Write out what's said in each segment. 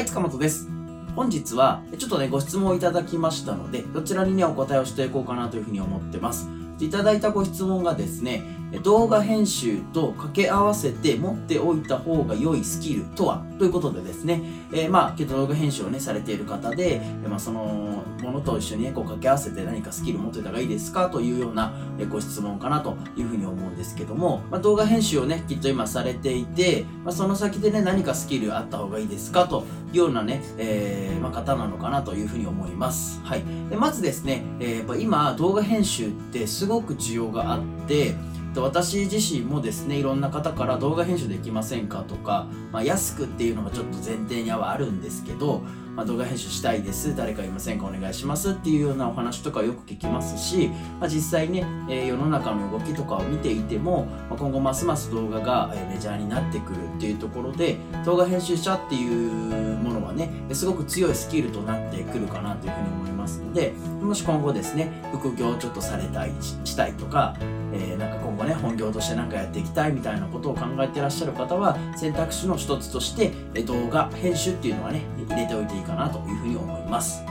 い、塚本です。本日は、ちょっとね、ご質問をいただきましたので、どちらにね、お答えをしていこうかなというふうに思ってます。いただいたご質問がですね、動画編集と掛け合わせて持っておいた方が良いスキルとは？ということでですね、えー、まあ、けど動画編集をね、されている方で、まあ、そのものと一緒にね、こう掛け合わせて何かスキル持っておいた方がいいですか？というようなご質問かなというふうに思うんですけども、まあ、動画編集をね、きっと今されていて、まあ、その先でね、何かスキルあった方がいいですか？というようなね、えー、まあ、方なのかなというふうに思います。はい。でまずですね、えー、今動画編集ってすごく需要があって、私自身もですねいろんな方から動画編集できませんかとか、まあ、安くっていうのがちょっと前提にはあるんですけど、まあ、動画編集したいです誰かいませんかお願いしますっていうようなお話とかよく聞きますし、まあ、実際ね、えー、世の中の動きとかを見ていても、まあ、今後ますます動画が、メジャーになってくるっていうところで動画編集者っていうものはねすごく強いスキルとなってくるかなというふうに思いますのでもし今後ですね副業をちょっとされたいしたいとかえー、なんか今後ね本業として何かやっていきたいみたいなことを考えてらっしゃる方は選択肢の一つとして動画編集っていうのはね入れておいていいかなというふうに思います。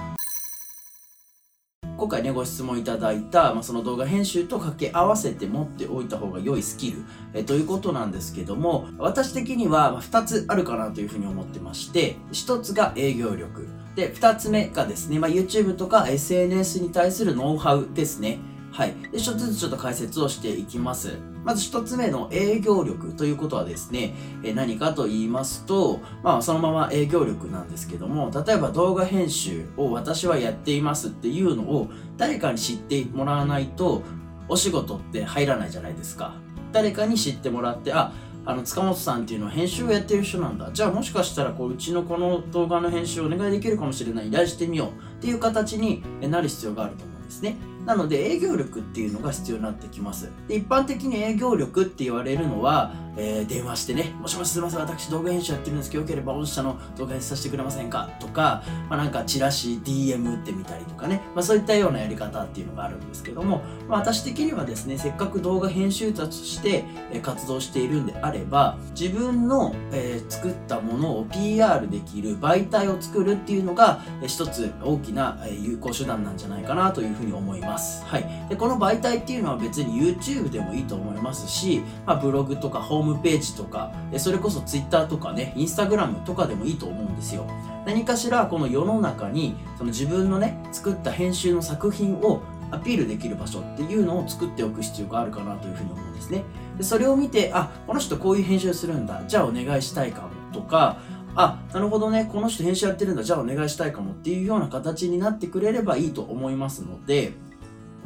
今回ねご質問いただいた、まあ、その動画編集と掛け合わせて持っておいた方が良いスキル、えということなんですけども私的には2つあるかなというふうに思ってまして1つが営業力。で2つ目がですね、まあ、YouTube とか SNS に対するノウハウですね。はい。で、一つずつちょっと解説をしていきます。まず一つ目の営業力ということはですね、え何かと言いますと、まあそのまま営業力なんですけども、例えば動画編集を私はやっていますっていうのを誰かに知ってもらわないと、お仕事って入らないじゃないですか。誰かに知ってもらって、あ、あの塚本さんっていうのは編集をやってる人なんだじゃあもしかしたらこううちのこの動画の編集をお願いできるかもしれない依頼してみようっていう形になる必要があると思うんですねなので営業力っていうのが必要になってきます。で一般的に営業力って言われるのはえー、電話してね、もしもしすいません、私動画編集やってるんですけど、よければ御社の動画編集させてくれませんか？とか、まあ、なんかチラシ、DM 打ってみたりとかね、まあ、そういったようなやり方っていうのがあるんですけども、まあ、私的にはですね、せっかく動画編集者として活動しているんであれば、自分の、えー、作ったものを PR できる媒体を作るっていうのが、一つ大きな、有効手段なんじゃないかなというふうに思います。はい。で、この媒体っていうのは別に YouTube でもいいと思いますし、まあ、ブログとかホームページとか、それこそ Twitter とかね、Instagram とかでもいいと思うんですよ。何かしらこの世の中にその自分のね、作った編集の作品をアピールできる場所っていうのを作っておく必要があるかなというふうに思うんですね。でそれを見て、あ、この人こういう編集するんだ。じゃあお願いしたいかとか、あ、なるほどね、この人編集やってるんだ。じゃあお願いしたいかもっていうような形になってくれればいいと思いますので、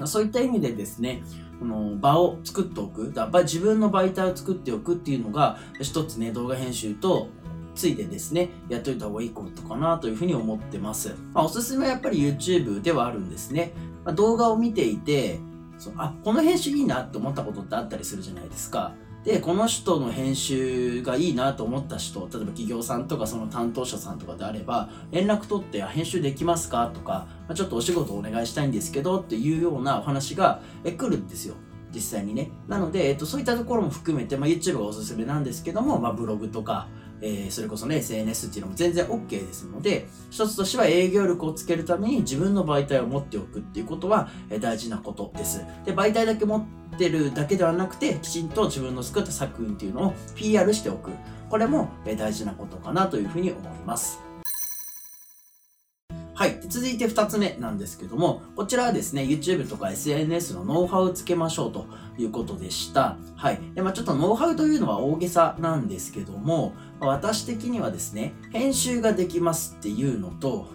そういった意味でですね、この場を作っておく、やっぱり自分の媒体を作っておくっていうのが、一つね、動画編集とついてですね、やっといた方がいいことかなというふうに思ってます。まあ、おすすめはやっぱり YouTube ではあるんですね。まあ、動画を見ていて、そあ、この編集いいなって思ったことってあったりするじゃないですか。で、この人の編集がいいなと思った人、例えば企業さんとかその担当者さんとかであれば、連絡取って編集できますかとか、ちょっとお仕事お願いしたいんですけどっていうようなお話が来るんですよ。実際にね。なので、えっと、そういったところも含めて、まあ、YouTube がおすすめなんですけども、まあ、ブログとか、えー、それこそね、SNS っていうのも全然 OK ですので、一つとしては営業力をつけるために自分の媒体を持っておくっていうことは、え、大事なことです。で、媒体だけ持っててるだけではなくて、きちんと自分の作った作品っていうのを PR しておく。これも、大事なことかなというふうに思います。はい。続いて2つ目なんですけども、こちらはですね、YouTube とか SNS のノウハウをつけましょうということでした。はい。で、まあちょっとノウハウというのは大げさなんですけども、私的にはですね、編集ができますっていうのと、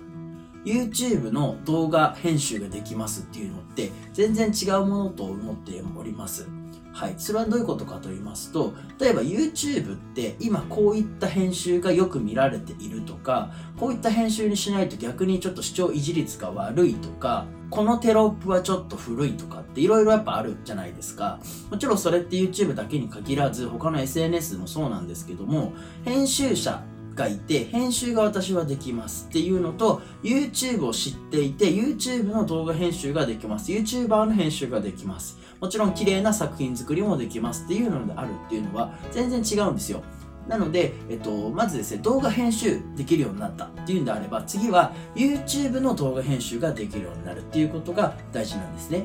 YouTube の動画編集ができますっていうのって全然違うものと思っております。はい。それはどういうことかと言いますと、例えば YouTube って今こういった編集がよく見られているとか、こういった編集にしないと逆にちょっと視聴維持率が悪いとか、このテロップはちょっと古いとかっていろいろやっぱあるじゃないですか。もちろんそれって YouTube だけに限らず他の SNS もそうなんですけども、編集者がいて、編集が私はできますっていうのと、YouTube を知っていて、YouTube の動画編集ができます。YouTuber の編集ができます。もちろん綺麗な作品作りもできますっていうのであるっていうのは全然違うんですよ。なので、えっと、まずですね、動画編集できるようになったっていうんであれば、次は YouTube の動画編集ができるようになるっていうことが大事なんですね。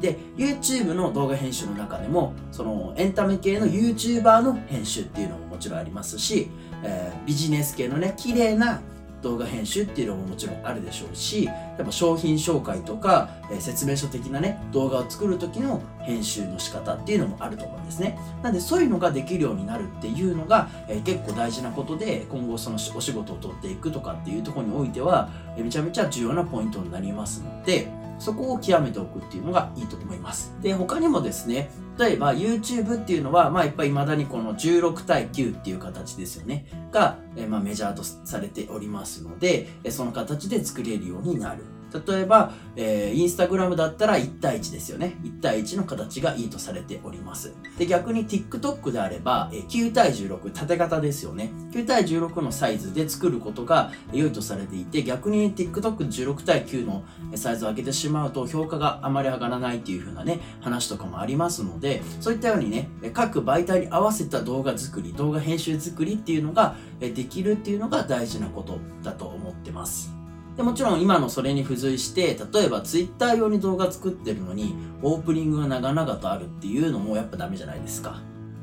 で、YouTube の動画編集の中でも、そのエンタメ系の YouTuber の編集っていうのももちろんありますし、えー、ビジネス系のね、綺麗な動画編集っていうのももちろんあるでしょうし、やっぱ商品紹介とか、えー、説明書的なね、動画を作る時の編集の仕方っていうのもあると思うんですね。なんでそういうのができるようになるっていうのが、えー、結構大事なことで、今後そのお仕事を取っていくとかっていうとこにおいては、えー、めちゃめちゃ重要なポイントになりますので、そこを極めておくっていうのがいいと思います。で、他にもですね、例えば YouTube っていうのは、まあやっぱり未だにこの16対9っていう形ですよね。が、えまあメジャーとされておりますので、その形で作れるようになる。例えば、えー、インスタグラムだったら1対1ですよね。1対1の形がいいとされております。で、逆に TikTok であれば、えー、9対16、縦型ですよね。9対16のサイズで作ることが良いとされていて、逆に TikTok16 対9のサイズを上げてしまうと評価があまり上がらないっていう風なね、話とかもありますので、そういったようにね、各媒体に合わせた動画作り、動画編集作りっていうのができるっていうのが大事なことだと思ってます。でもちろん今のそれに付随して例えば Twitter 用に動画作ってるのにオープニングが長々とあるっていうのもやっぱダメじゃないですか。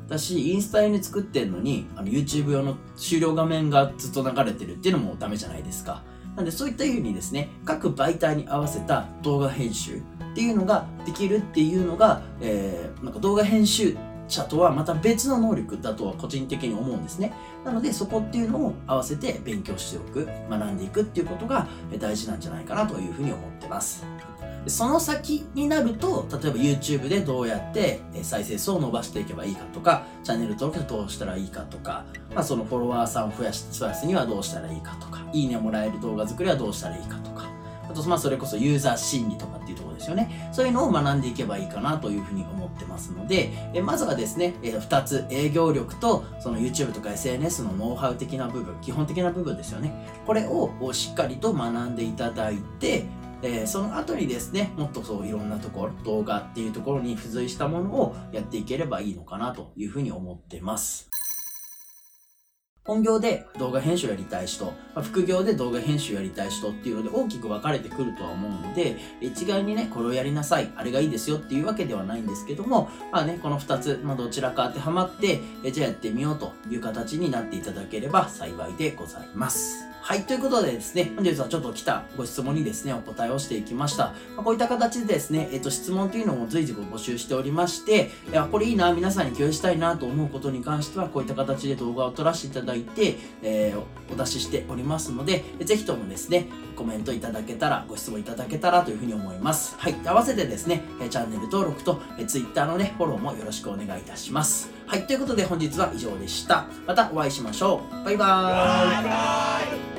だしインスタ用に作ってるのにあの YouTube 用の終了画面がずっと流れてるっていうのもダメじゃないですか。なんでそういったようにですね各媒体に合わせた動画編集っていうのができるっていうのが、えー、なんか動画編集者とはまた別の能力だとは個人的に思うんですね。なのでそこっていうのを合わせて勉強しておく、学んでいくっていうことが大事なんじゃないかなというふうに思ってます。その先になると、例えば YouTube でどうやって再生数を伸ばしていけばいいかとか、チャンネル登録どうしたらいいかとか、まあ、そのフォロワーさんを増や、すにはどうしたらいいかとか、いいねもらえる動画作りはどうしたらいいかとか、あと、まあ、それこそユーザー心理とかっていうところですよね。そういうのを学んでいけばいいかなというふうに思ってますので、えまずはですね、え2つ、営業力と、その YouTube とか SNS のノウハウ的な部分、基本的な部分ですよね。これをしっかりと学んでいただいて、えー、その後にですね、もっとそういろんなところ、動画っていうところに付随したものをやっていければいいのかなというふうに思ってます。本業で動画編集やりたい人、ま、副業で動画編集やりたい人っていうので大きく分かれてくるとは思うので、一概にね、これをやりなさい、あれがいいですよっていうわけではないんですけども、まあね、この2つ、まあ、どちらか当てはまって、えじゃあやってみようという形になっていただければ幸いでございます。はい、ということでですね、本日はちょっと来たご質問にですね、お答えをしていきました。ま、こういった形でですね、えっと、質問というのも随時ご募集しておりまして、いや、これいいな、皆さんに共有したいなと思うことに関しては、こういった形で動画を撮らせていただいて、えー、お出ししておりますので、ぜひともですね、コメントいただけたら、ご質問いただけたらというふうに思います。はい、合わせてですね、チャンネル登録と、Twitter のね、フォローもよろしくお願いいたします。はい、ということで本日は以上でした。またお会いしましょう。バイバーイ。